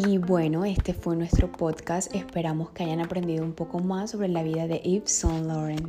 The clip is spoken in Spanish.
Y bueno, este fue nuestro podcast. Esperamos que hayan aprendido un poco más sobre la vida de Yves Saint Laurent.